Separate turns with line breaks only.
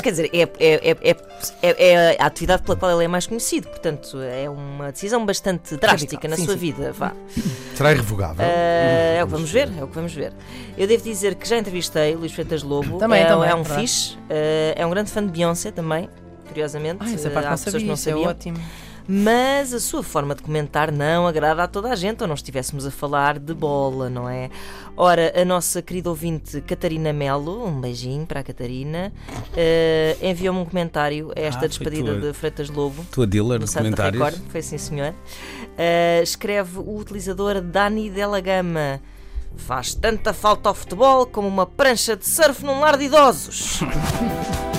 Mas quer dizer, é, é, é, é, é- é a atividade pela qual ele é mais conhecido, portanto, é uma decisão bastante drástica na
Sim,
sua
sim.
vida. Vá.
Será irrevogável?
Eh, é o que vamos ver, é o que vamos ver. Eu devo dizer que já entrevistei Luís Freitas Lobo.
Também,
é,
também,
é um fixe, eh, é um grande fã de Beyoncé também. Curiosamente,
Ah, essa
Eh,
parte
há
não
pessoas que não
isso é
sabiam.
ótimo.
Mas a sua forma de comentar não agrada a toda a gente, ou não estivéssemos a falar de bola, não é? Ora, a nossa querida ouvinte Catarina Melo, um beijinho para a Catarina, eh, enviou-me um comentário a esta
Ah,
despedida
tua-
de Freitas Lobo.
Tua dealer
No
de comentários.
Record, foi sim senhor. Eh, escreve o utilizador Dani Della Gama. Faz tanta falta ao futebol como uma prancha de surf num lar de idosos.